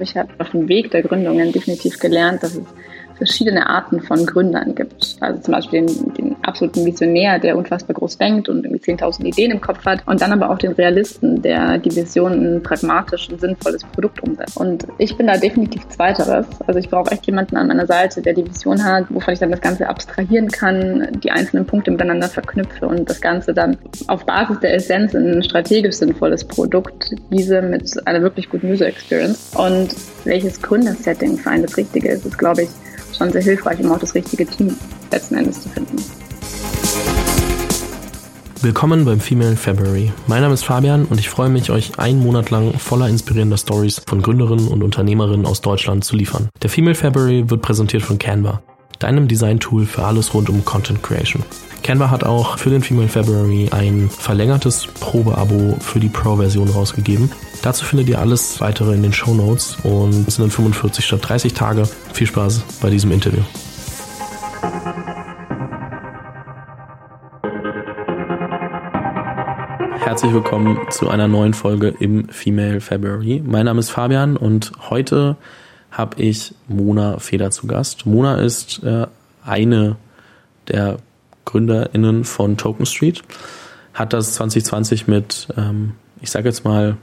Ich habe auf dem Weg der Gründungen definitiv gelernt, dass es verschiedene Arten von Gründern gibt. Also zum Beispiel den, den absoluten Visionär, der unfassbar groß denkt und irgendwie 10.000 Ideen im Kopf hat. Und dann aber auch den Realisten, der die Vision in ein pragmatisch und sinnvolles Produkt umsetzt. Und ich bin da definitiv Zweiteres. Also ich brauche echt jemanden an meiner Seite, der die Vision hat, wovon ich dann das Ganze abstrahieren kann, die einzelnen Punkte miteinander verknüpfe und das Ganze dann auf Basis der Essenz in ein strategisch sinnvolles Produkt, diese mit einer wirklich guten User Experience. Und welches Gründersetting für einen das Richtige ist, ist, glaube ich, schon sehr hilfreich, um auch das richtige Team letzten Endes zu finden. Willkommen beim Female February. Mein Name ist Fabian und ich freue mich, euch einen Monat lang voller inspirierender Stories von Gründerinnen und Unternehmerinnen aus Deutschland zu liefern. Der Female February wird präsentiert von Canva, deinem Design-Tool für alles rund um Content Creation. Canva hat auch für den Female February ein verlängertes Probeabo für die Pro-Version rausgegeben. Dazu findet ihr alles weitere in den Show Notes und es sind dann 45 statt 30 Tage. Viel Spaß bei diesem Interview. Herzlich willkommen zu einer neuen Folge im Female February. Mein Name ist Fabian und heute habe ich Mona Feder zu Gast. Mona ist äh, eine der GründerInnen von Token Street, hat das 2020 mit, ähm, ich sage jetzt mal,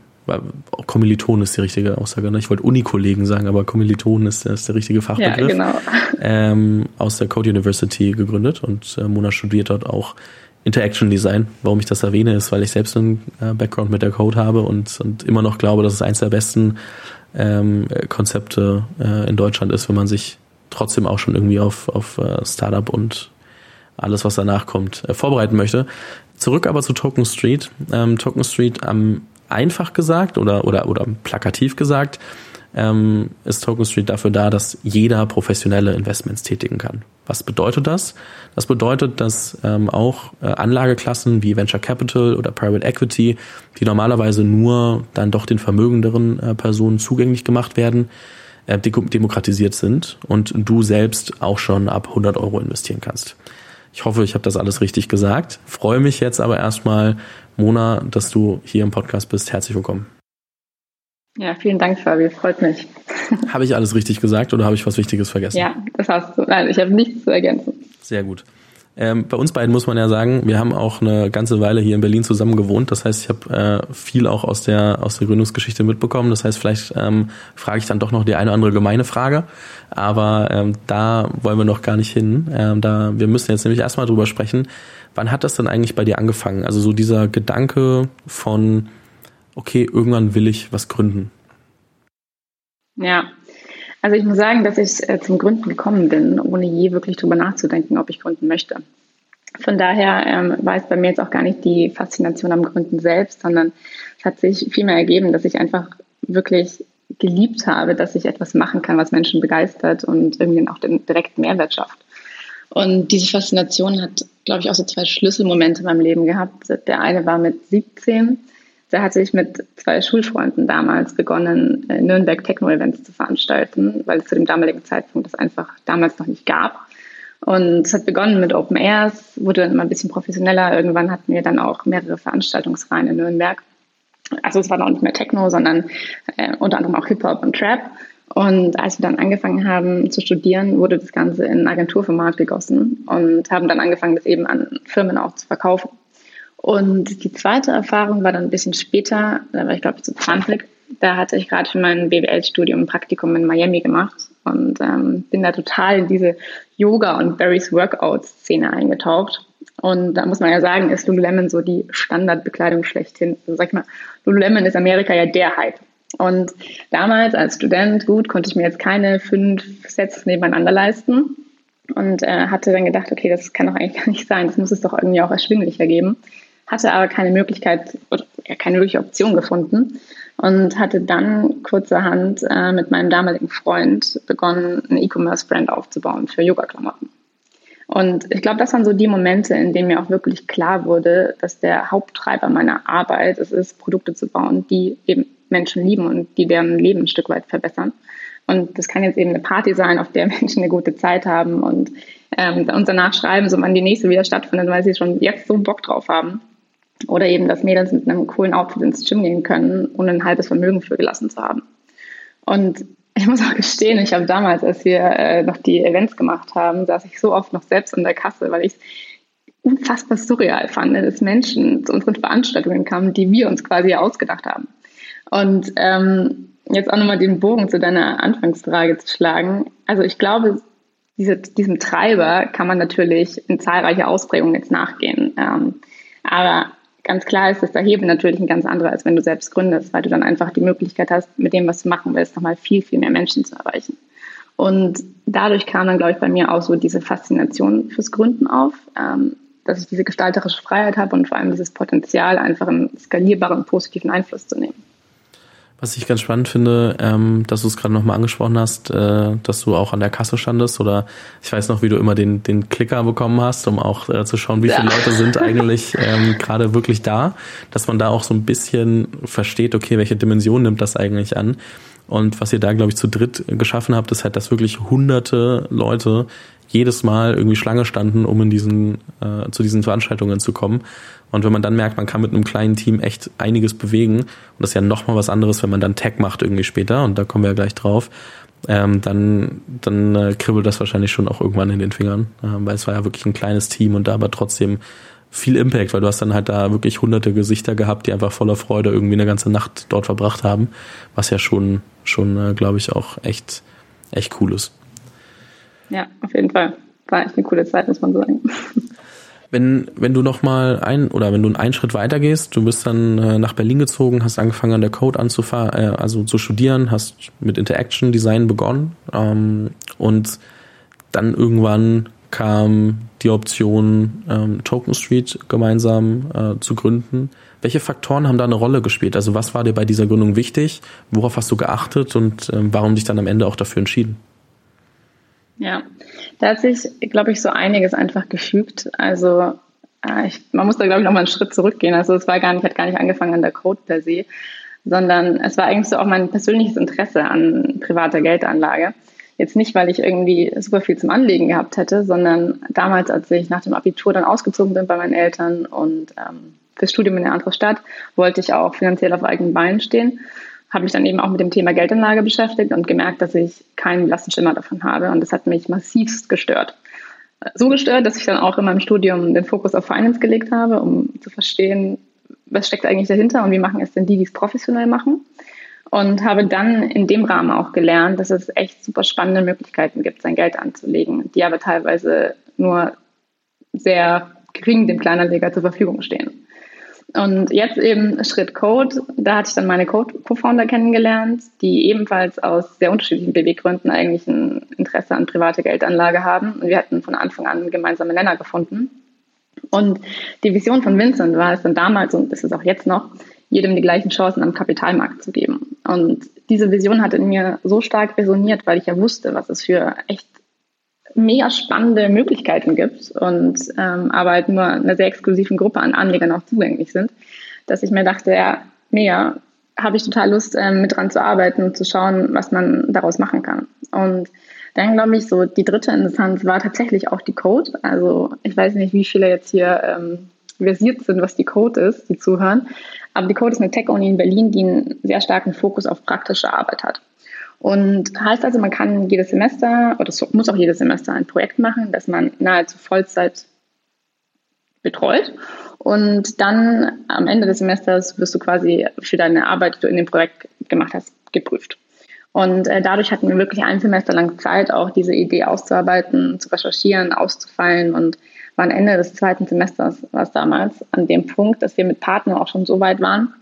Kommilitonen ist die richtige Aussage. Ne? Ich wollte Unikollegen sagen, aber Kommilitonen ist, ist der richtige Fachbegriff. Ja, genau. Ähm, aus der Code University gegründet und äh, Mona studiert dort auch Interaction Design. Warum ich das erwähne, ist, weil ich selbst einen äh, Background mit der Code habe und, und immer noch glaube, dass es eines der besten ähm, Konzepte äh, in Deutschland ist, wenn man sich trotzdem auch schon irgendwie auf, auf uh, Startup und alles, was danach kommt, äh, vorbereiten möchte. Zurück aber zu Token Street. Ähm, Token Street am einfach gesagt oder, oder, oder plakativ gesagt, ähm, ist Token Street dafür da, dass jeder professionelle Investments tätigen kann. Was bedeutet das? Das bedeutet, dass ähm, auch äh, Anlageklassen wie Venture Capital oder Private Equity, die normalerweise nur dann doch den vermögenderen äh, Personen zugänglich gemacht werden, äh, demokratisiert sind und du selbst auch schon ab 100 Euro investieren kannst. Ich hoffe, ich habe das alles richtig gesagt. Freue mich jetzt aber erstmal, Mona, dass du hier im Podcast bist. Herzlich willkommen. Ja, vielen Dank, Fabi. Freut mich. Habe ich alles richtig gesagt oder habe ich was Wichtiges vergessen? Ja, das hast du. Nein, ich habe nichts zu ergänzen. Sehr gut. Ähm, bei uns beiden muss man ja sagen, wir haben auch eine ganze Weile hier in Berlin zusammen gewohnt. Das heißt, ich habe äh, viel auch aus der aus der Gründungsgeschichte mitbekommen. Das heißt, vielleicht ähm, frage ich dann doch noch die eine oder andere gemeine Frage. Aber ähm, da wollen wir noch gar nicht hin. Ähm, da wir müssen jetzt nämlich erstmal drüber sprechen. Wann hat das denn eigentlich bei dir angefangen? Also so dieser Gedanke von, okay, irgendwann will ich was gründen. Ja, also ich muss sagen, dass ich äh, zum Gründen gekommen bin, ohne je wirklich drüber nachzudenken, ob ich gründen möchte. Von daher ähm, war es bei mir jetzt auch gar nicht die Faszination am Gründen selbst, sondern es hat sich vielmehr ergeben, dass ich einfach wirklich geliebt habe, dass ich etwas machen kann, was Menschen begeistert und irgendwie auch den direkten Mehrwert schafft. Und diese Faszination hat, glaube ich, auch so zwei Schlüsselmomente in meinem Leben gehabt. Der eine war mit 17 da hatte ich mit zwei Schulfreunden damals begonnen, äh, Nürnberg Techno-Events zu veranstalten, weil es zu dem damaligen Zeitpunkt das einfach damals noch nicht gab. Und es hat begonnen mit Open Airs, wurde dann immer ein bisschen professioneller. Irgendwann hatten wir dann auch mehrere Veranstaltungsreihen in Nürnberg. Also es war noch nicht mehr Techno, sondern äh, unter anderem auch Hip-Hop und Trap. Und als wir dann angefangen haben zu studieren, wurde das Ganze in Agenturformat gegossen und haben dann angefangen, das eben an Firmen auch zu verkaufen. Und die zweite Erfahrung war dann ein bisschen später, da war ich glaube ich zu 20. Da hatte ich gerade für mein BWL-Studium ein Praktikum in Miami gemacht und ähm, bin da total in diese Yoga- und Barry's Workout-Szene eingetaucht. Und da muss man ja sagen, ist Lululemon so die Standardbekleidung schlechthin. Also sag ich mal, Lululemon ist Amerika ja der Hype. Und damals als Student, gut, konnte ich mir jetzt keine fünf Sets nebeneinander leisten und äh, hatte dann gedacht, okay, das kann doch eigentlich gar nicht sein, das muss es doch irgendwie auch erschwinglicher geben hatte aber keine Möglichkeit oder keine wirkliche Option gefunden und hatte dann kurzerhand äh, mit meinem damaligen Freund begonnen, eine E-Commerce-Brand aufzubauen für Yoga-Klamotten. Und ich glaube, das waren so die Momente, in denen mir auch wirklich klar wurde, dass der Haupttreiber meiner Arbeit es ist, Produkte zu bauen, die eben Menschen lieben und die deren Leben ein Stück weit verbessern. Und das kann jetzt eben eine Party sein, auf der Menschen eine gute Zeit haben und ähm, uns danach schreiben, so wann die nächste wieder stattfindet, weil sie schon jetzt so Bock drauf haben. Oder eben, dass Mädels mit einem coolen Outfit ins Gym gehen können, ohne ein halbes Vermögen für gelassen zu haben. Und ich muss auch gestehen, ich habe damals, als wir äh, noch die Events gemacht haben, saß ich so oft noch selbst an der Kasse, weil ich es unfassbar surreal fand, dass Menschen zu unseren Veranstaltungen kamen, die wir uns quasi ausgedacht haben. Und ähm, jetzt auch nochmal den Bogen zu deiner Anfangsfrage zu schlagen. Also ich glaube, diese, diesem Treiber kann man natürlich in zahlreiche Ausprägungen jetzt nachgehen. Ähm, aber ganz klar ist, dass der Hebel natürlich ein ganz anderer ist, wenn du selbst gründest, weil du dann einfach die Möglichkeit hast, mit dem, was du machen willst, nochmal viel, viel mehr Menschen zu erreichen. Und dadurch kam dann, glaube ich, bei mir auch so diese Faszination fürs Gründen auf, ähm, dass ich diese gestalterische Freiheit habe und vor allem dieses Potenzial, einfach einen skalierbaren, positiven Einfluss zu nehmen. Was ich ganz spannend finde, ähm, dass du es gerade nochmal angesprochen hast, äh, dass du auch an der Kasse standest oder ich weiß noch, wie du immer den, den Klicker bekommen hast, um auch äh, zu schauen, wie viele ja. Leute sind eigentlich ähm, gerade wirklich da, dass man da auch so ein bisschen versteht, okay, welche Dimension nimmt das eigentlich an. Und was ihr da, glaube ich, zu dritt geschaffen habt, ist halt, dass wirklich hunderte Leute jedes Mal irgendwie Schlange standen, um in diesen, äh, zu diesen Veranstaltungen zu kommen. Und wenn man dann merkt, man kann mit einem kleinen Team echt einiges bewegen, und das ist ja nochmal was anderes, wenn man dann Tech macht irgendwie später, und da kommen wir ja gleich drauf, ähm, dann, dann äh, kribbelt das wahrscheinlich schon auch irgendwann in den Fingern. Äh, weil es war ja wirklich ein kleines Team und da aber trotzdem viel Impact, weil du hast dann halt da wirklich hunderte Gesichter gehabt, die einfach voller Freude irgendwie eine ganze Nacht dort verbracht haben, was ja schon, schon äh, glaube ich, auch echt, echt cool ist. Ja, auf jeden Fall. War echt eine coole Zeit, muss man sagen. Wenn, wenn du noch mal ein oder wenn du einen Schritt weiter gehst, du bist dann äh, nach Berlin gezogen, hast angefangen an der Code anzufahren, äh, also zu studieren, hast mit Interaction Design begonnen ähm, und dann irgendwann kam die Option, ähm, Token Street gemeinsam äh, zu gründen. Welche Faktoren haben da eine Rolle gespielt? Also was war dir bei dieser Gründung wichtig? Worauf hast du geachtet und ähm, warum dich dann am Ende auch dafür entschieden? Ja, da hat sich, glaube ich, so einiges einfach gefügt. Also äh, ich, man muss da, glaube ich, noch mal einen Schritt zurückgehen. Also es war gar nicht, hat gar nicht angefangen an der Code per se, sondern es war eigentlich so auch mein persönliches Interesse an privater Geldanlage. Jetzt nicht, weil ich irgendwie super viel zum Anlegen gehabt hätte, sondern damals, als ich nach dem Abitur dann ausgezogen bin bei meinen Eltern und ähm, fürs Studium in eine andere Stadt, wollte ich auch finanziell auf eigenen Beinen stehen habe mich dann eben auch mit dem Thema Geldanlage beschäftigt und gemerkt, dass ich keinen blassen Schimmer davon habe. Und das hat mich massivst gestört. So gestört, dass ich dann auch in meinem Studium den Fokus auf Finance gelegt habe, um zu verstehen, was steckt eigentlich dahinter und wie machen es denn die, die es professionell machen. Und habe dann in dem Rahmen auch gelernt, dass es echt super spannende Möglichkeiten gibt, sein Geld anzulegen, die aber teilweise nur sehr gering dem Kleinanleger zur Verfügung stehen. Und jetzt eben Schritt Code, da hatte ich dann meine Code-Co-Founder kennengelernt, die ebenfalls aus sehr unterschiedlichen Beweggründen eigentlich ein Interesse an private Geldanlage haben. Und wir hatten von Anfang an gemeinsame Nenner gefunden. Und die Vision von Vincent war es dann damals und ist es auch jetzt noch, jedem die gleichen Chancen am Kapitalmarkt zu geben. Und diese Vision hat in mir so stark resoniert, weil ich ja wusste, was es für echt mega spannende Möglichkeiten gibt und ähm, aber halt nur einer sehr exklusiven Gruppe an Anlegern auch zugänglich sind, dass ich mir dachte, ja, mega, habe ich total Lust, ähm, mit dran zu arbeiten und zu schauen, was man daraus machen kann. Und dann glaube ich, so die dritte Instanz war tatsächlich auch die Code. Also ich weiß nicht, wie viele jetzt hier ähm, versiert sind, was die Code ist, die zuhören. Aber die Code ist eine Tech-Uni in Berlin, die einen sehr starken Fokus auf praktische Arbeit hat. Und heißt also, man kann jedes Semester oder muss auch jedes Semester ein Projekt machen, das man nahezu Vollzeit betreut. Und dann am Ende des Semesters wirst du quasi für deine Arbeit, die du in dem Projekt gemacht hast, geprüft. Und äh, dadurch hatten wir wirklich ein Semester lang Zeit, auch diese Idee auszuarbeiten, zu recherchieren, auszufallen und waren Ende des zweiten Semesters, war es damals, an dem Punkt, dass wir mit Partnern auch schon so weit waren,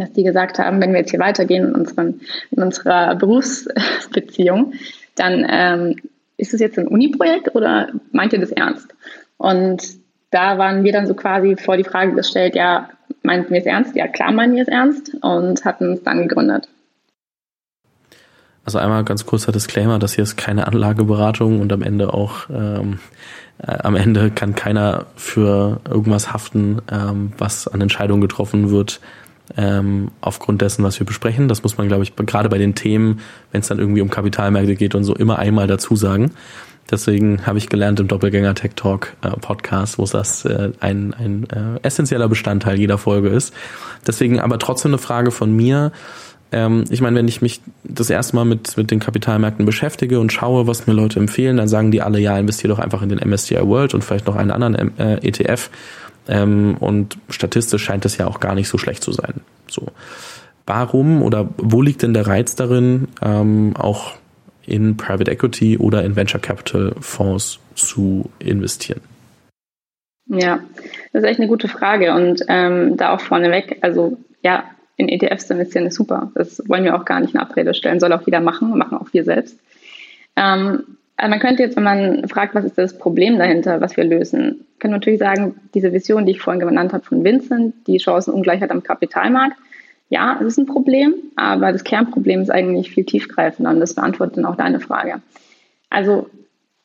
dass die gesagt haben, wenn wir jetzt hier weitergehen in, unseren, in unserer Berufsbeziehung, dann ähm, ist es jetzt ein Uni-Projekt oder meint ihr das ernst? Und da waren wir dann so quasi vor die Frage gestellt, ja, meinten wir es ernst? Ja, klar meinen wir es ernst und hatten es dann gegründet. Also einmal ganz kurzer Disclaimer, das hier ist keine Anlageberatung und am Ende auch ähm, äh, am Ende kann keiner für irgendwas haften, ähm, was an Entscheidungen getroffen wird, ähm, aufgrund dessen, was wir besprechen. Das muss man, glaube ich, gerade bei den Themen, wenn es dann irgendwie um Kapitalmärkte geht und so, immer einmal dazu sagen. Deswegen habe ich gelernt im Doppelgänger Tech Talk äh, Podcast, wo das äh, ein, ein äh, essentieller Bestandteil jeder Folge ist. Deswegen aber trotzdem eine Frage von mir. ähm, ich meine, wenn ich mich das erste Mal mit, mit den Kapitalmärkten beschäftige und schaue, was mir Leute empfehlen, dann sagen die alle, ja, investiere doch einfach in den MSCI World und vielleicht noch einen anderen äh, ETF. Ähm, und statistisch scheint das ja auch gar nicht so schlecht zu sein. So. Warum oder wo liegt denn der Reiz darin, ähm, auch in Private Equity oder in Venture Capital Fonds zu investieren? Ja, das ist echt eine gute Frage und ähm, da auch vorneweg, also ja, in ETFs zu investieren ist super. Das wollen wir auch gar nicht in Abrede stellen, soll auch jeder machen, machen auch wir selbst. Ähm, also man könnte jetzt, wenn man fragt, was ist das Problem dahinter, was wir lösen, können wir natürlich sagen, diese Vision, die ich vorhin genannt habe von Vincent, die Chancenungleichheit am Kapitalmarkt, ja, es ist ein Problem, aber das Kernproblem ist eigentlich viel tiefgreifender und das beantwortet dann auch deine Frage. Also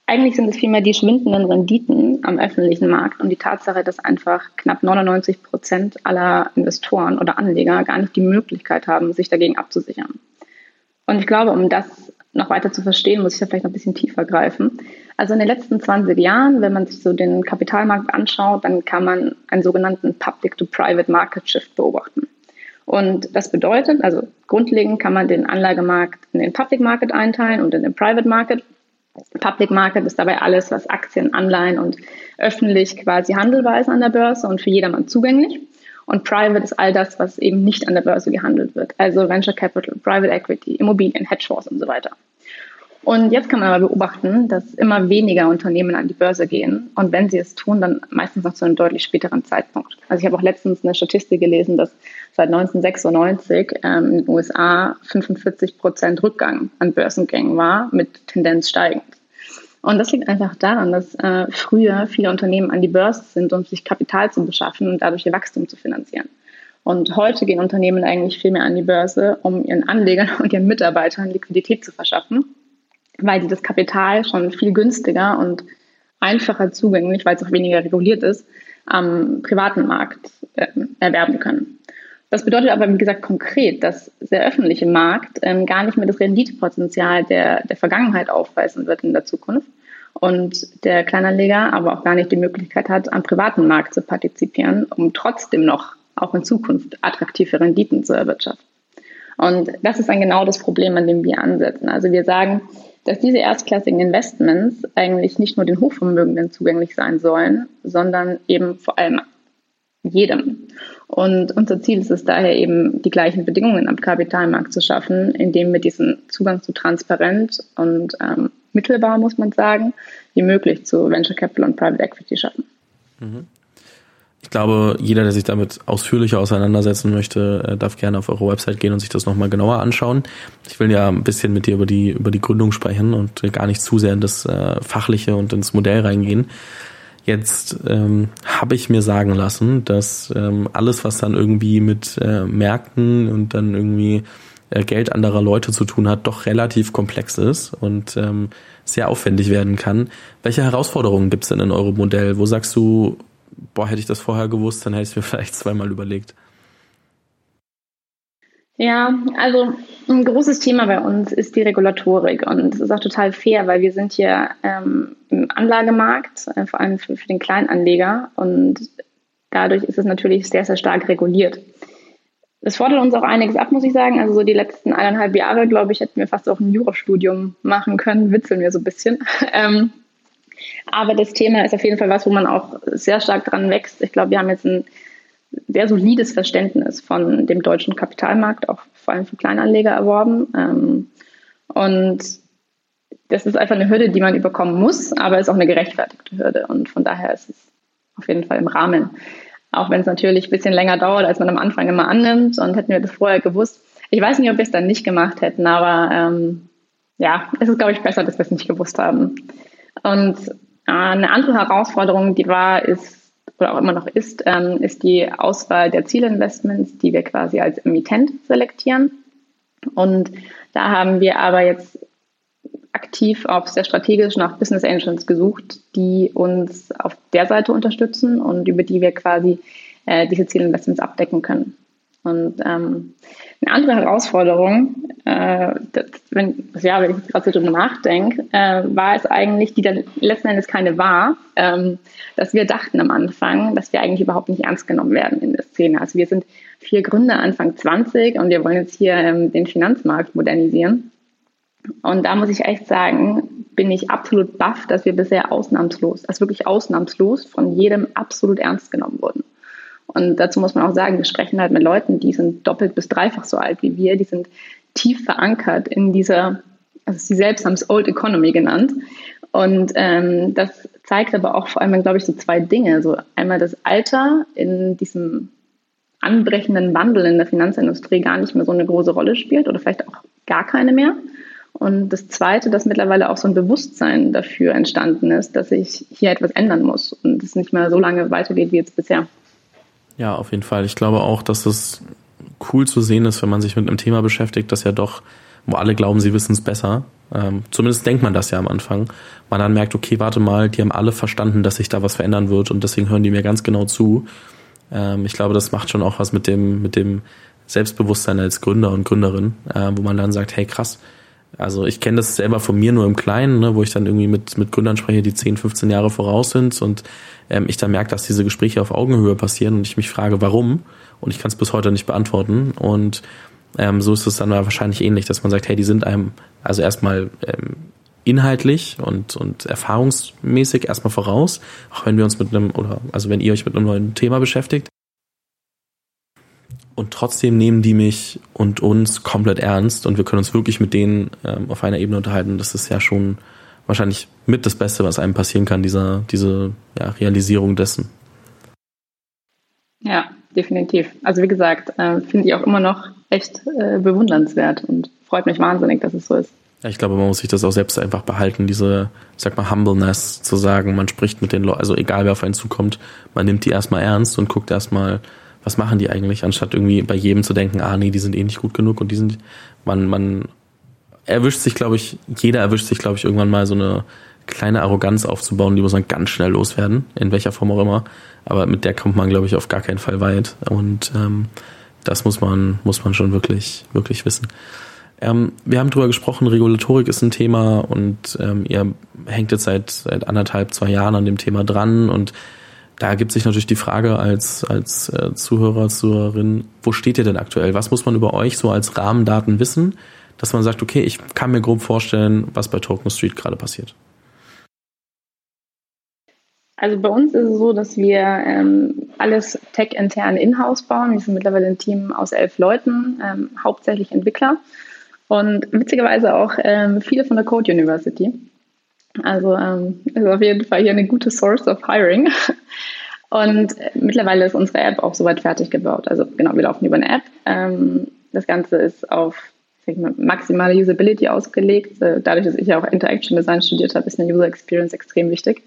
eigentlich sind es vielmehr die schwindenden Renditen am öffentlichen Markt und die Tatsache, dass einfach knapp 99 Prozent aller Investoren oder Anleger gar nicht die Möglichkeit haben, sich dagegen abzusichern. Und ich glaube, um das noch weiter zu verstehen, muss ich da vielleicht noch ein bisschen tiefer greifen. Also in den letzten 20 Jahren, wenn man sich so den Kapitalmarkt anschaut, dann kann man einen sogenannten Public-to-Private Market Shift beobachten. Und das bedeutet, also grundlegend kann man den Anlagemarkt in den Public Market einteilen und in den Private Market. Public Market ist dabei alles, was Aktien, Anleihen und öffentlich quasi handelbar ist an der Börse und für jedermann zugänglich. Und Private ist all das, was eben nicht an der Börse gehandelt wird. Also Venture Capital, Private Equity, Immobilien, Hedgefonds und so weiter. Und jetzt kann man aber beobachten, dass immer weniger Unternehmen an die Börse gehen. Und wenn sie es tun, dann meistens noch zu einem deutlich späteren Zeitpunkt. Also ich habe auch letztens eine Statistik gelesen, dass seit 1996 ähm, in den USA 45 Prozent Rückgang an Börsengängen war, mit Tendenz steigend. Und das liegt einfach daran, dass äh, früher viele Unternehmen an die Börse sind, um sich Kapital zu beschaffen und dadurch ihr Wachstum zu finanzieren. Und heute gehen Unternehmen eigentlich viel mehr an die Börse, um ihren Anlegern und ihren Mitarbeitern Liquidität zu verschaffen, weil sie das Kapital schon viel günstiger und einfacher zugänglich, weil es auch weniger reguliert ist, am privaten Markt äh, erwerben können. Das bedeutet aber, wie gesagt, konkret, dass der öffentliche Markt ähm, gar nicht mehr das Renditepotenzial der, der Vergangenheit aufweisen wird in der Zukunft und der Kleinanleger aber auch gar nicht die Möglichkeit hat, am privaten Markt zu partizipieren, um trotzdem noch auch in Zukunft attraktive Renditen zu erwirtschaften. Und das ist dann genau das Problem, an dem wir ansetzen. Also wir sagen, dass diese erstklassigen Investments eigentlich nicht nur den Hochvermögenden zugänglich sein sollen, sondern eben vor allem jedem. Und unser Ziel ist es daher eben, die gleichen Bedingungen am Kapitalmarkt zu schaffen, indem wir diesen Zugang zu transparent und ähm, mittelbar, muss man sagen, wie möglich zu Venture Capital und Private Equity schaffen. Mhm. Ich glaube, jeder, der sich damit ausführlicher auseinandersetzen möchte, äh, darf gerne auf eure Website gehen und sich das nochmal genauer anschauen. Ich will ja ein bisschen mit dir über die, über die Gründung sprechen und gar nicht zu sehr in das äh, Fachliche und ins Modell reingehen. Jetzt ähm, habe ich mir sagen lassen, dass ähm, alles, was dann irgendwie mit äh, Märkten und dann irgendwie äh, Geld anderer Leute zu tun hat, doch relativ komplex ist und ähm, sehr aufwendig werden kann. Welche Herausforderungen gibt es denn in eurem Modell? Wo sagst du, boah, hätte ich das vorher gewusst, dann hätte ich es mir vielleicht zweimal überlegt? Ja, also ein großes Thema bei uns ist die Regulatorik und es ist auch total fair, weil wir sind hier ähm, im Anlagemarkt, äh, vor allem für, für den Kleinanleger und dadurch ist es natürlich sehr, sehr stark reguliert. Es fordert uns auch einiges ab, muss ich sagen. Also so die letzten eineinhalb Jahre, glaube ich, hätten wir fast auch ein Jurastudium machen können, witzeln wir so ein bisschen. ähm, aber das Thema ist auf jeden Fall was, wo man auch sehr stark dran wächst. Ich glaube, wir haben jetzt ein sehr solides Verständnis von dem deutschen Kapitalmarkt, auch vor allem für Kleinanleger erworben. Ähm, und das ist einfach eine Hürde, die man überkommen muss, aber es ist auch eine gerechtfertigte Hürde. Und von daher ist es auf jeden Fall im Rahmen. Auch wenn es natürlich ein bisschen länger dauert, als man am Anfang immer annimmt. Und hätten wir das vorher gewusst. Ich weiß nicht, ob wir es dann nicht gemacht hätten, aber ähm, ja, es ist, glaube ich, besser, dass wir es nicht gewusst haben. Und äh, eine andere Herausforderung, die war, ist, oder auch immer noch ist, ähm, ist die Auswahl der Zielinvestments, die wir quasi als Emittent selektieren. Und da haben wir aber jetzt aktiv auf sehr strategisch nach Business Angels gesucht, die uns auf der Seite unterstützen und über die wir quasi äh, diese Zielinvestments abdecken können. Und ähm, Eine andere Herausforderung, äh, das, wenn, ja, wenn ich gerade so drüber nachdenke, äh, war es eigentlich, die dann letzten Endes keine war, ähm, dass wir dachten am Anfang, dass wir eigentlich überhaupt nicht ernst genommen werden in der Szene. Also wir sind vier Gründer Anfang 20 und wir wollen jetzt hier ähm, den Finanzmarkt modernisieren. Und da muss ich echt sagen, bin ich absolut baff, dass wir bisher ausnahmslos, also wirklich ausnahmslos von jedem absolut ernst genommen wurden. Und dazu muss man auch sagen, wir sprechen halt mit Leuten, die sind doppelt bis dreifach so alt wie wir, die sind tief verankert in dieser, also sie selbst haben es Old Economy genannt. Und ähm, das zeigt aber auch vor allem, glaube ich, so zwei Dinge. So einmal das Alter in diesem anbrechenden Wandel in der Finanzindustrie gar nicht mehr so eine große Rolle spielt oder vielleicht auch gar keine mehr. Und das Zweite, dass mittlerweile auch so ein Bewusstsein dafür entstanden ist, dass sich hier etwas ändern muss und es nicht mehr so lange weitergeht wie jetzt bisher. Ja, auf jeden Fall. Ich glaube auch, dass es cool zu sehen ist, wenn man sich mit einem Thema beschäftigt, das ja doch, wo alle glauben, sie wissen es besser. Ähm, zumindest denkt man das ja am Anfang. Man dann merkt, okay, warte mal, die haben alle verstanden, dass sich da was verändern wird und deswegen hören die mir ganz genau zu. Ähm, ich glaube, das macht schon auch was mit dem, mit dem Selbstbewusstsein als Gründer und Gründerin, äh, wo man dann sagt, hey krass, also ich kenne das selber von mir nur im Kleinen, ne, wo ich dann irgendwie mit, mit Gründern spreche, die 10, 15 Jahre voraus sind und ähm, ich dann merke, dass diese Gespräche auf Augenhöhe passieren und ich mich frage, warum? Und ich kann es bis heute nicht beantworten. Und ähm, so ist es dann wahrscheinlich ähnlich, dass man sagt, hey, die sind einem also erstmal ähm, inhaltlich und, und erfahrungsmäßig erstmal voraus, auch wenn wir uns mit einem, oder also wenn ihr euch mit einem neuen Thema beschäftigt. Und trotzdem nehmen die mich und uns komplett ernst und wir können uns wirklich mit denen ähm, auf einer Ebene unterhalten. Das ist ja schon wahrscheinlich mit das Beste, was einem passieren kann, dieser, diese ja, Realisierung dessen. Ja, definitiv. Also wie gesagt, äh, finde ich auch immer noch echt äh, bewundernswert und freut mich wahnsinnig, dass es so ist. Ja, ich glaube, man muss sich das auch selbst einfach behalten, diese, sag mal, Humbleness zu sagen, man spricht mit den Leuten, also egal wer auf einen zukommt, man nimmt die erstmal ernst und guckt erstmal, was machen die eigentlich, anstatt irgendwie bei jedem zu denken, ah nee, die sind eh nicht gut genug und die sind, man, man erwischt sich, glaube ich, jeder erwischt sich, glaube ich, irgendwann mal so eine kleine Arroganz aufzubauen, die muss man ganz schnell loswerden, in welcher Form auch immer. Aber mit der kommt man, glaube ich, auf gar keinen Fall weit. Und ähm, das muss man, muss man schon wirklich, wirklich wissen. Ähm, wir haben drüber gesprochen, Regulatorik ist ein Thema und ähm, ihr hängt jetzt seit, seit anderthalb, zwei Jahren an dem Thema dran und da ergibt sich natürlich die Frage als, als äh, Zuhörer, Zuhörerin, wo steht ihr denn aktuell? Was muss man über euch so als Rahmendaten wissen, dass man sagt, okay, ich kann mir grob vorstellen, was bei Token Street gerade passiert? Also bei uns ist es so, dass wir ähm, alles tech-intern in-house bauen. Wir sind mittlerweile ein Team aus elf Leuten, ähm, hauptsächlich Entwickler und witzigerweise auch ähm, viele von der Code University. Also ähm, ist auf jeden Fall hier eine gute Source of Hiring. Und mittlerweile ist unsere App auch soweit fertig gebaut. Also genau, wir laufen über eine App. Ähm, das Ganze ist auf mal, maximale Usability ausgelegt. Äh, dadurch, dass ich ja auch Interaction Design studiert habe, ist eine User Experience extrem wichtig.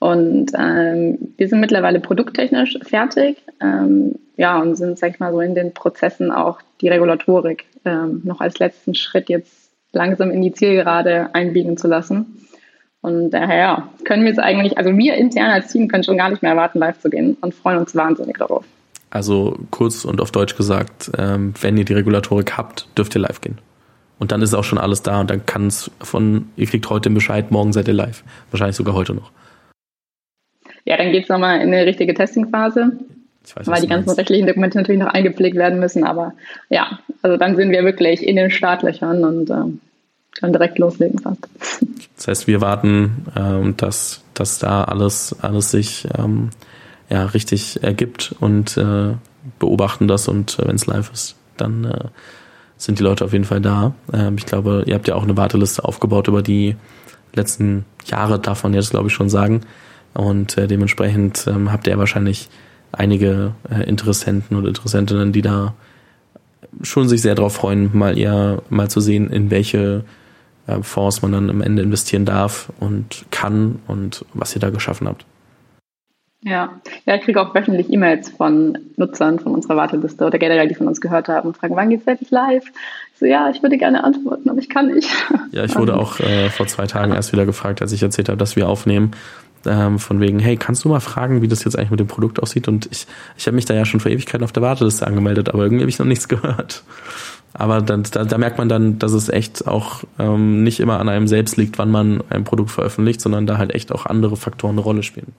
Und ähm, wir sind mittlerweile produkttechnisch fertig, ähm, ja, und sind, sag ich mal, so in den Prozessen auch die Regulatorik ähm, noch als letzten Schritt jetzt langsam in die Zielgerade einbiegen zu lassen. Und daher ja, können wir jetzt eigentlich, also wir intern als Team können schon gar nicht mehr erwarten, live zu gehen und freuen uns wahnsinnig darauf. Also kurz und auf Deutsch gesagt, ähm, wenn ihr die Regulatorik habt, dürft ihr live gehen. Und dann ist auch schon alles da und dann kann es von, ihr kriegt heute den Bescheid, morgen seid ihr live. Wahrscheinlich sogar heute noch. Ja, dann geht es nochmal in eine richtige Testingphase, weil die ganzen rechtlichen Dokumente natürlich noch eingepflegt werden müssen. Aber ja, also dann sind wir wirklich in den Startlöchern und äh, können direkt loslegen fast. Das heißt, wir warten, äh, dass, dass da alles, alles sich ähm, ja, richtig ergibt und äh, beobachten das und äh, wenn es live ist, dann äh, sind die Leute auf jeden Fall da. Ähm, ich glaube, ihr habt ja auch eine Warteliste aufgebaut über die letzten Jahre, darf man jetzt glaube ich schon sagen. Und äh, dementsprechend ähm, habt ihr wahrscheinlich einige äh, Interessenten und Interessentinnen, die da schon sich sehr darauf freuen, mal eher mal zu sehen, in welche äh, Fonds man dann am Ende investieren darf und kann und was ihr da geschaffen habt. Ja, ja ich kriege auch wöchentlich E-Mails von Nutzern von unserer Warteliste oder generell, die von uns gehört haben und fragen, wann geht es endlich live? so, ja, ich würde gerne antworten, aber ich kann nicht. Ja, ich wurde auch äh, vor zwei Tagen erst wieder gefragt, als ich erzählt habe, dass wir aufnehmen. ähm, von wegen, hey, kannst du mal fragen, wie das jetzt eigentlich mit dem Produkt aussieht? Und ich, ich habe mich da ja schon vor Ewigkeiten auf der Warteliste angemeldet, aber irgendwie habe ich noch nichts gehört. Aber dann, da, da merkt man dann, dass es echt auch ähm, nicht immer an einem selbst liegt, wann man ein Produkt veröffentlicht, sondern da halt echt auch andere Faktoren eine Rolle spielen.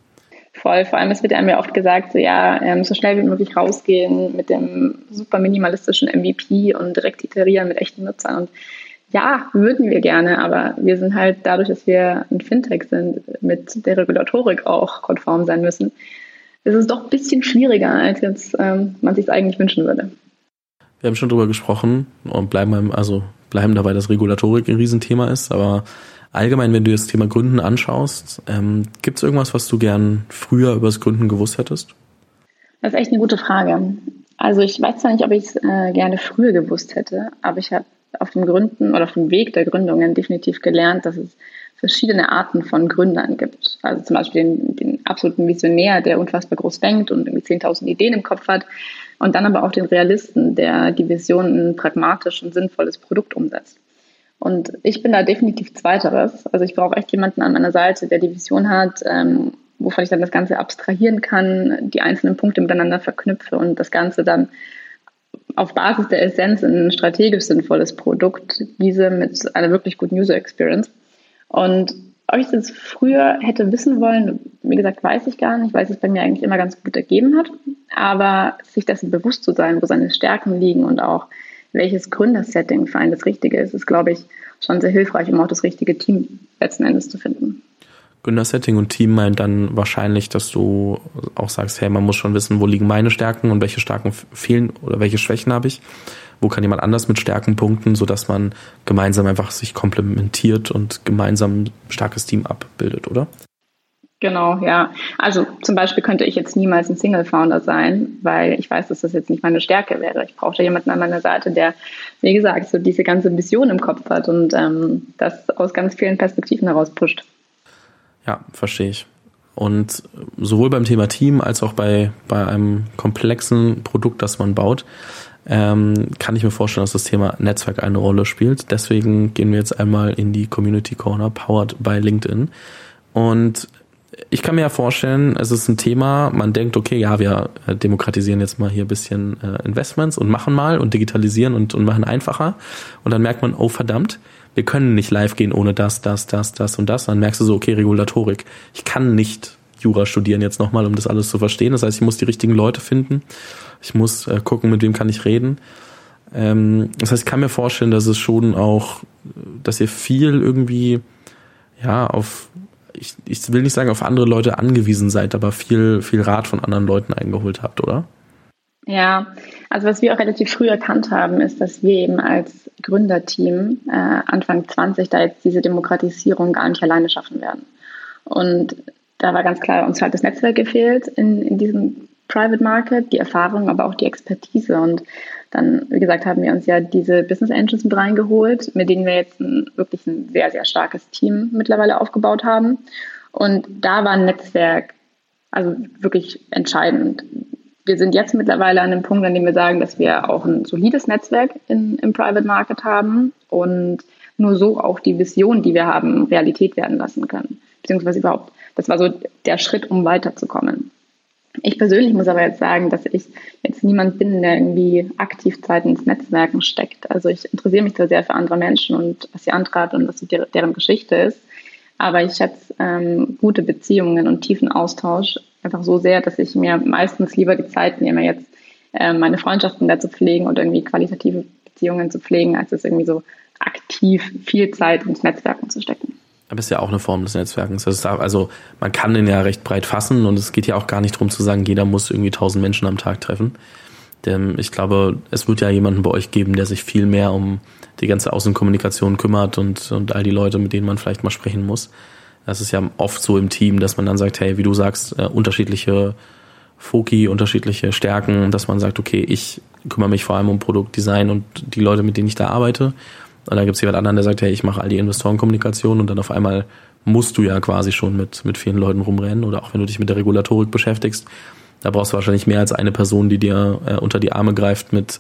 Voll, vor allem es wird einem ja oft gesagt, so ja, ähm, so schnell wie möglich rausgehen mit dem super minimalistischen MVP und direkt iterieren mit echten Nutzern. Und ja, würden wir gerne, aber wir sind halt dadurch, dass wir ein Fintech sind, mit der Regulatorik auch konform sein müssen, ist es doch ein bisschen schwieriger, als jetzt ähm, man sich eigentlich wünschen würde. Wir haben schon drüber gesprochen und bleiben, also bleiben dabei, dass Regulatorik ein Riesenthema ist, aber allgemein, wenn du das Thema Gründen anschaust, ähm, gibt es irgendwas, was du gern früher über das Gründen gewusst hättest? Das ist echt eine gute Frage. Also ich weiß zwar nicht, ob ich es äh, gerne früher gewusst hätte, aber ich habe auf dem Gründen oder auf dem Weg der Gründungen definitiv gelernt, dass es verschiedene Arten von Gründern gibt. Also zum Beispiel den, den absoluten Visionär, der unfassbar groß denkt und irgendwie 10.000 Ideen im Kopf hat. Und dann aber auch den Realisten, der die Vision in ein pragmatisch und sinnvolles Produkt umsetzt. Und ich bin da definitiv Zweiteres. Also ich brauche echt jemanden an meiner Seite, der die Vision hat, ähm, wovon ich dann das Ganze abstrahieren kann, die einzelnen Punkte miteinander verknüpfe und das Ganze dann auf Basis der Essenz in ein strategisch sinnvolles Produkt, diese mit einer wirklich guten User Experience. Und ob ich das früher hätte wissen wollen, wie gesagt, weiß ich gar nicht, weil es sich bei mir eigentlich immer ganz gut ergeben hat. Aber sich dessen bewusst zu sein, wo seine Stärken liegen und auch welches Gründersetting für einen das Richtige ist, ist, glaube ich, schon sehr hilfreich, um auch das richtige Team letzten Endes zu finden. Gründersetting und Team meint dann wahrscheinlich, dass du auch sagst, hey, man muss schon wissen, wo liegen meine Stärken und welche Stärken fehlen oder welche Schwächen habe ich. Wo kann jemand anders mit Stärken punkten, sodass man gemeinsam einfach sich komplementiert und gemeinsam ein starkes Team abbildet, oder? Genau, ja. Also zum Beispiel könnte ich jetzt niemals ein Single-Founder sein, weil ich weiß, dass das jetzt nicht meine Stärke wäre. Ich brauchte jemanden an meiner Seite, der, wie gesagt, so diese ganze Mission im Kopf hat und ähm, das aus ganz vielen Perspektiven heraus pusht. Ja, verstehe ich. Und sowohl beim Thema Team als auch bei, bei einem komplexen Produkt, das man baut, ähm, kann ich mir vorstellen, dass das Thema Netzwerk eine Rolle spielt. Deswegen gehen wir jetzt einmal in die Community Corner, powered by LinkedIn. Und ich kann mir ja vorstellen, es ist ein Thema, man denkt, okay, ja, wir demokratisieren jetzt mal hier ein bisschen äh, Investments und machen mal und digitalisieren und, und machen einfacher. Und dann merkt man, oh verdammt, wir können nicht live gehen ohne das, das, das, das und das. Dann merkst du so, okay, Regulatorik. Ich kann nicht Jura studieren jetzt nochmal, um das alles zu verstehen. Das heißt, ich muss die richtigen Leute finden. Ich muss äh, gucken, mit wem kann ich reden. Ähm, das heißt, ich kann mir vorstellen, dass es schon auch, dass ihr viel irgendwie, ja, auf ich, ich will nicht sagen, auf andere Leute angewiesen seid, aber viel, viel Rat von anderen Leuten eingeholt habt, oder? Ja, also was wir auch relativ früh erkannt haben, ist, dass wir eben als Gründerteam äh, Anfang 20 da jetzt diese Demokratisierung gar nicht alleine schaffen werden. Und da war ganz klar, uns hat das Netzwerk gefehlt in, in diesem Private Market, die Erfahrung, aber auch die Expertise. Und dann, wie gesagt, haben wir uns ja diese Business Angels mit reingeholt, mit denen wir jetzt ein, wirklich ein sehr, sehr starkes Team mittlerweile aufgebaut haben. Und da war ein Netzwerk also wirklich entscheidend. Wir sind jetzt mittlerweile an dem Punkt, an dem wir sagen, dass wir auch ein solides Netzwerk in, im Private Market haben und nur so auch die Vision, die wir haben, Realität werden lassen können. Beziehungsweise überhaupt, das war so der Schritt, um weiterzukommen. Ich persönlich muss aber jetzt sagen, dass ich jetzt niemand bin, der irgendwie aktiv Zeit ins Netzwerken steckt. Also ich interessiere mich da sehr für andere Menschen und was sie antreibt und was deren Geschichte ist. Aber ich schätze ähm, gute Beziehungen und tiefen Austausch einfach so sehr, dass ich mir meistens lieber die Zeit nehme, jetzt äh, meine Freundschaften da zu pflegen und irgendwie qualitative Beziehungen zu pflegen, als es irgendwie so aktiv viel Zeit ins Netzwerken zu stecken. Aber ist ja auch eine Form des Netzwerkens. also man kann den ja recht breit fassen und es geht ja auch gar nicht darum zu sagen, jeder muss irgendwie tausend Menschen am Tag treffen. Denn ich glaube, es wird ja jemanden bei euch geben, der sich viel mehr um die ganze Außenkommunikation kümmert und, und all die Leute, mit denen man vielleicht mal sprechen muss. Das ist ja oft so im Team, dass man dann sagt, hey, wie du sagst, äh, unterschiedliche Foki, unterschiedliche Stärken, dass man sagt, okay, ich kümmere mich vor allem um Produktdesign und die Leute, mit denen ich da arbeite. Und dann gibt es jemand anderen, der sagt, hey, ich mache all die Investorenkommunikation und dann auf einmal musst du ja quasi schon mit, mit vielen Leuten rumrennen oder auch wenn du dich mit der Regulatorik beschäftigst, da brauchst du wahrscheinlich mehr als eine Person, die dir äh, unter die Arme greift mit,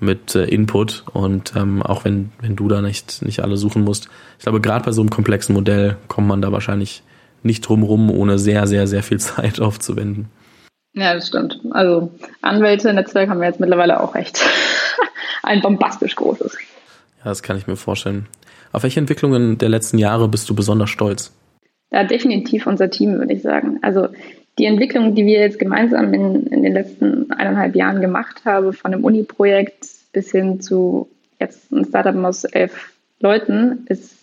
mit äh, Input und ähm, auch wenn, wenn du da nicht, nicht alle suchen musst. Ich glaube, gerade bei so einem komplexen Modell kommt man da wahrscheinlich nicht drumrum, ohne sehr, sehr, sehr viel Zeit aufzuwenden. Ja, das stimmt. Also Anwälte-Netzwerk haben wir jetzt mittlerweile auch recht. Ein bombastisch großes. Ja, das kann ich mir vorstellen. Auf welche Entwicklungen der letzten Jahre bist du besonders stolz? Ja, definitiv unser Team, würde ich sagen. Also die Entwicklung, die wir jetzt gemeinsam in, in den letzten eineinhalb Jahren gemacht haben, von einem Uni-Projekt bis hin zu jetzt ein Startup aus elf Leuten, ist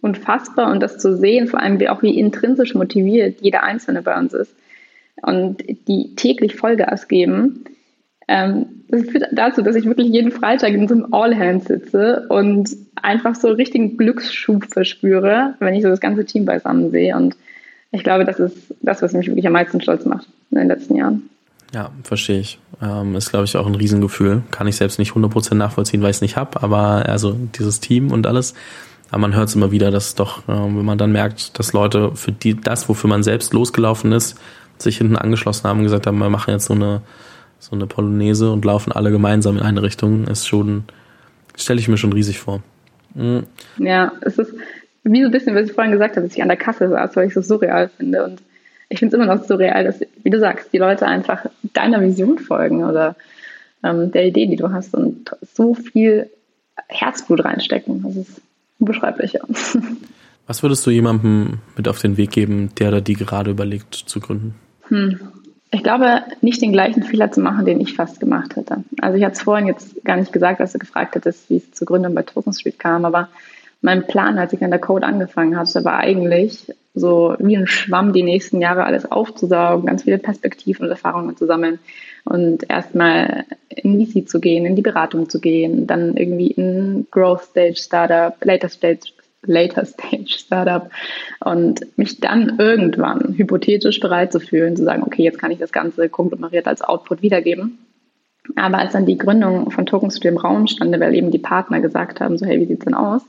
unfassbar. Und das zu sehen, vor allem auch wie intrinsisch motiviert jeder Einzelne bei uns ist und die täglich Vollgas geben, ähm, das führt dazu, dass ich wirklich jeden Freitag in so einem All-Hands sitze und einfach so einen richtigen Glücksschub verspüre, wenn ich so das ganze Team beisammen sehe. Und ich glaube, das ist das, was mich wirklich am meisten stolz macht in den letzten Jahren. Ja, verstehe ich. Ähm, ist, glaube ich, auch ein Riesengefühl. Kann ich selbst nicht 100% nachvollziehen, weil ich es nicht habe, aber also dieses Team und alles. Aber man hört es immer wieder, dass doch, äh, wenn man dann merkt, dass Leute für die, das, wofür man selbst losgelaufen ist, sich hinten angeschlossen haben und gesagt haben, wir machen jetzt so eine, so eine Polonaise und laufen alle gemeinsam in eine Richtung, ist schon, stelle ich mir schon riesig vor. Mhm. Ja, es ist wie so ein bisschen, was ich vorhin gesagt habe, dass ich an der Kasse saß, weil ich es so surreal finde. Und ich finde es immer noch surreal, dass, wie du sagst, die Leute einfach deiner Vision folgen oder ähm, der Idee, die du hast und so viel Herzblut reinstecken. Das ist unbeschreiblich, ja. Was würdest du jemandem mit auf den Weg geben, der oder die gerade überlegt zu gründen? Hm. Ich glaube, nicht den gleichen Fehler zu machen, den ich fast gemacht hätte. Also ich hatte es vorhin jetzt gar nicht gesagt, als du gefragt hättest, wie es zur Gründung bei Token Street kam, aber mein Plan, als ich an der Code angefangen hatte, war eigentlich so wie ein Schwamm die nächsten Jahre alles aufzusaugen, ganz viele Perspektiven und Erfahrungen zu sammeln und erstmal in VC zu gehen, in die Beratung zu gehen, dann irgendwie in Growth Stage Startup, Later Stage Later Stage Startup und mich dann irgendwann hypothetisch bereit zu fühlen, zu sagen, okay, jetzt kann ich das Ganze konglomeriert als Output wiedergeben. Aber als dann die Gründung von Tokens zu dem Raum stand, weil eben die Partner gesagt haben, so hey, wie sieht's denn aus,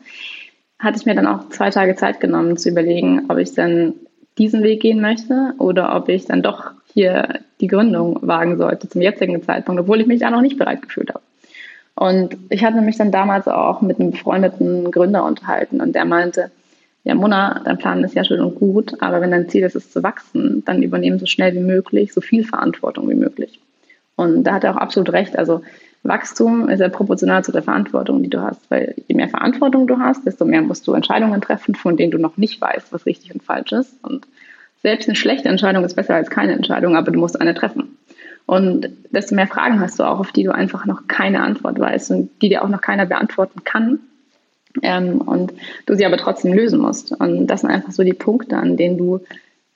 hatte ich mir dann auch zwei Tage Zeit genommen zu überlegen, ob ich dann diesen Weg gehen möchte oder ob ich dann doch hier die Gründung wagen sollte zum jetzigen Zeitpunkt, obwohl ich mich da noch nicht bereit gefühlt habe. Und ich hatte mich dann damals auch mit einem befreundeten Gründer unterhalten und der meinte, ja, Mona, dein Plan ist ja schön und gut, aber wenn dein Ziel ist, es zu wachsen, dann übernehmen so schnell wie möglich, so viel Verantwortung wie möglich. Und da hat er auch absolut recht. Also Wachstum ist ja proportional zu der Verantwortung, die du hast, weil je mehr Verantwortung du hast, desto mehr musst du Entscheidungen treffen, von denen du noch nicht weißt, was richtig und falsch ist. Und selbst eine schlechte Entscheidung ist besser als keine Entscheidung, aber du musst eine treffen. Und desto mehr Fragen hast du auch, auf die du einfach noch keine Antwort weißt und die dir auch noch keiner beantworten kann. Ähm, und du sie aber trotzdem lösen musst. Und das sind einfach so die Punkte, an denen du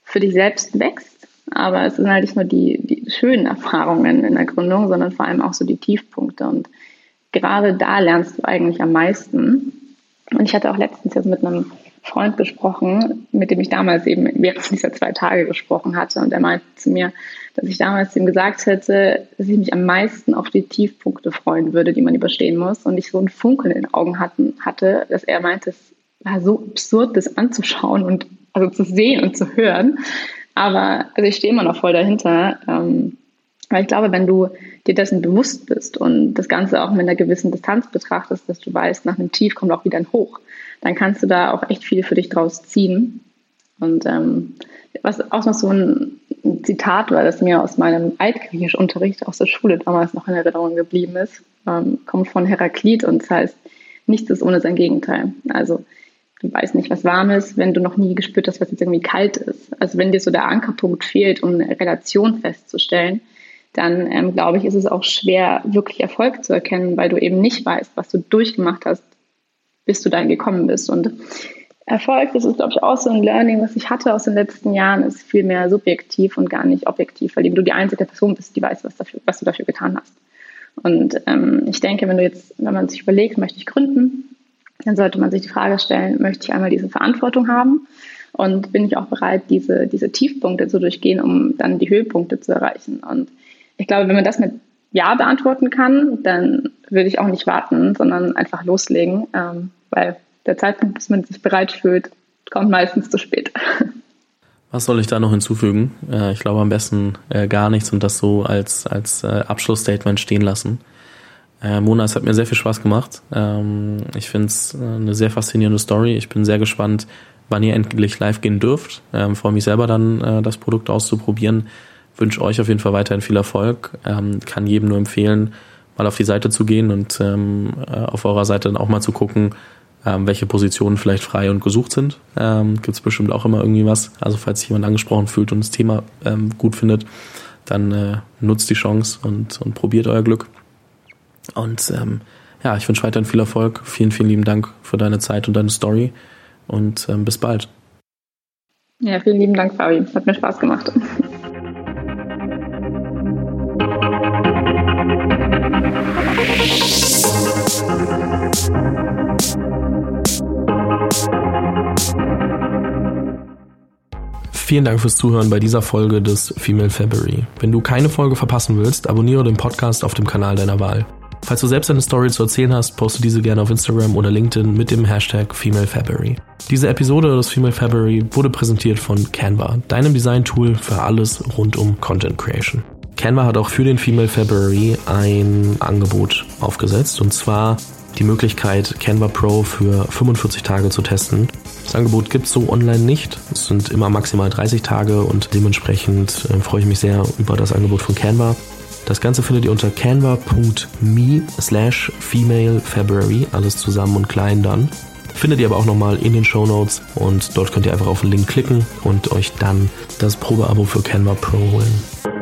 für dich selbst wächst. Aber es sind halt nicht nur die, die schönen Erfahrungen in der Gründung, sondern vor allem auch so die Tiefpunkte. Und gerade da lernst du eigentlich am meisten. Und ich hatte auch letztens jetzt mit einem Freund gesprochen, mit dem ich damals eben während dieser zwei Tage gesprochen hatte. Und er meinte zu mir, dass ich damals ihm gesagt hätte, dass ich mich am meisten auf die Tiefpunkte freuen würde, die man überstehen muss. Und ich so ein Funkeln in den Augen hatten, hatte, dass er meinte, es war so absurd, das anzuschauen und also zu sehen und zu hören. Aber also ich stehe immer noch voll dahinter. Ähm, weil ich glaube, wenn du dir dessen bewusst bist und das Ganze auch mit einer gewissen Distanz betrachtest, dass du weißt, nach einem Tief kommt auch wieder ein Hoch, dann kannst du da auch echt viel für dich draus ziehen. Und ähm, was auch noch so ein Zitat war, das mir aus meinem Altgriechischunterricht aus der Schule damals noch in Erinnerung geblieben ist, ähm, kommt von Heraklit und es heißt, nichts ist ohne sein Gegenteil. Also du weißt nicht, was warm ist, wenn du noch nie gespürt hast, was jetzt irgendwie kalt ist. Also wenn dir so der Ankerpunkt fehlt, um eine Relation festzustellen, dann ähm, glaube ich, ist es auch schwer, wirklich Erfolg zu erkennen, weil du eben nicht weißt, was du durchgemacht hast, bis du dahin gekommen bist. Und Erfolg, das ist, glaube ich, auch so ein Learning, was ich hatte aus den letzten Jahren, ist viel mehr subjektiv und gar nicht objektiv, weil eben du die einzige Person bist, die weiß, was, dafür, was du dafür getan hast. Und ähm, ich denke, wenn du jetzt, wenn man sich überlegt, möchte ich gründen, dann sollte man sich die Frage stellen, möchte ich einmal diese Verantwortung haben und bin ich auch bereit, diese, diese Tiefpunkte zu durchgehen, um dann die Höhepunkte zu erreichen. Und ich glaube, wenn man das mit Ja beantworten kann, dann würde ich auch nicht warten, sondern einfach loslegen, ähm, weil der Zeitpunkt, bis man sich bereit fühlt, kommt meistens zu spät. Was soll ich da noch hinzufügen? Äh, ich glaube am besten äh, gar nichts und das so als, als äh, Abschlussstatement stehen lassen. Mona, es hat mir sehr viel Spaß gemacht. Ähm, ich finde es eine sehr faszinierende Story. Ich bin sehr gespannt, wann ihr endlich live gehen dürft. Ähm, freue mich selber dann, äh, das Produkt auszuprobieren. Wünsche euch auf jeden Fall weiterhin viel Erfolg. Ähm, kann jedem nur empfehlen, mal auf die Seite zu gehen und ähm, äh, auf eurer Seite dann auch mal zu gucken, ähm, welche Positionen vielleicht frei und gesucht sind. Ähm, Gibt es bestimmt auch immer irgendwie was. Also falls sich jemand angesprochen fühlt und das Thema ähm, gut findet, dann äh, nutzt die Chance und, und probiert euer Glück. Und ähm, ja, ich wünsche weiterhin viel Erfolg. Vielen, vielen lieben Dank für deine Zeit und deine Story und ähm, bis bald. Ja, vielen lieben Dank, Fabi. Hat mir Spaß gemacht. Vielen Dank fürs Zuhören bei dieser Folge des Female February. Wenn du keine Folge verpassen willst, abonniere den Podcast auf dem Kanal deiner Wahl. Falls du selbst eine Story zu erzählen hast, poste diese gerne auf Instagram oder LinkedIn mit dem Hashtag FemaleFabry. Diese Episode des Female February wurde präsentiert von Canva, deinem Design-Tool für alles rund um Content Creation. Canva hat auch für den Female February ein Angebot aufgesetzt und zwar die Möglichkeit, Canva Pro für 45 Tage zu testen. Das Angebot gibt es so online nicht. Es sind immer maximal 30 Tage und dementsprechend äh, freue ich mich sehr über das Angebot von Canva. Das Ganze findet ihr unter canva.me slash female February, alles zusammen und klein dann. Findet ihr aber auch nochmal in den Show Notes und dort könnt ihr einfach auf den Link klicken und euch dann das Probeabo für Canva Pro holen.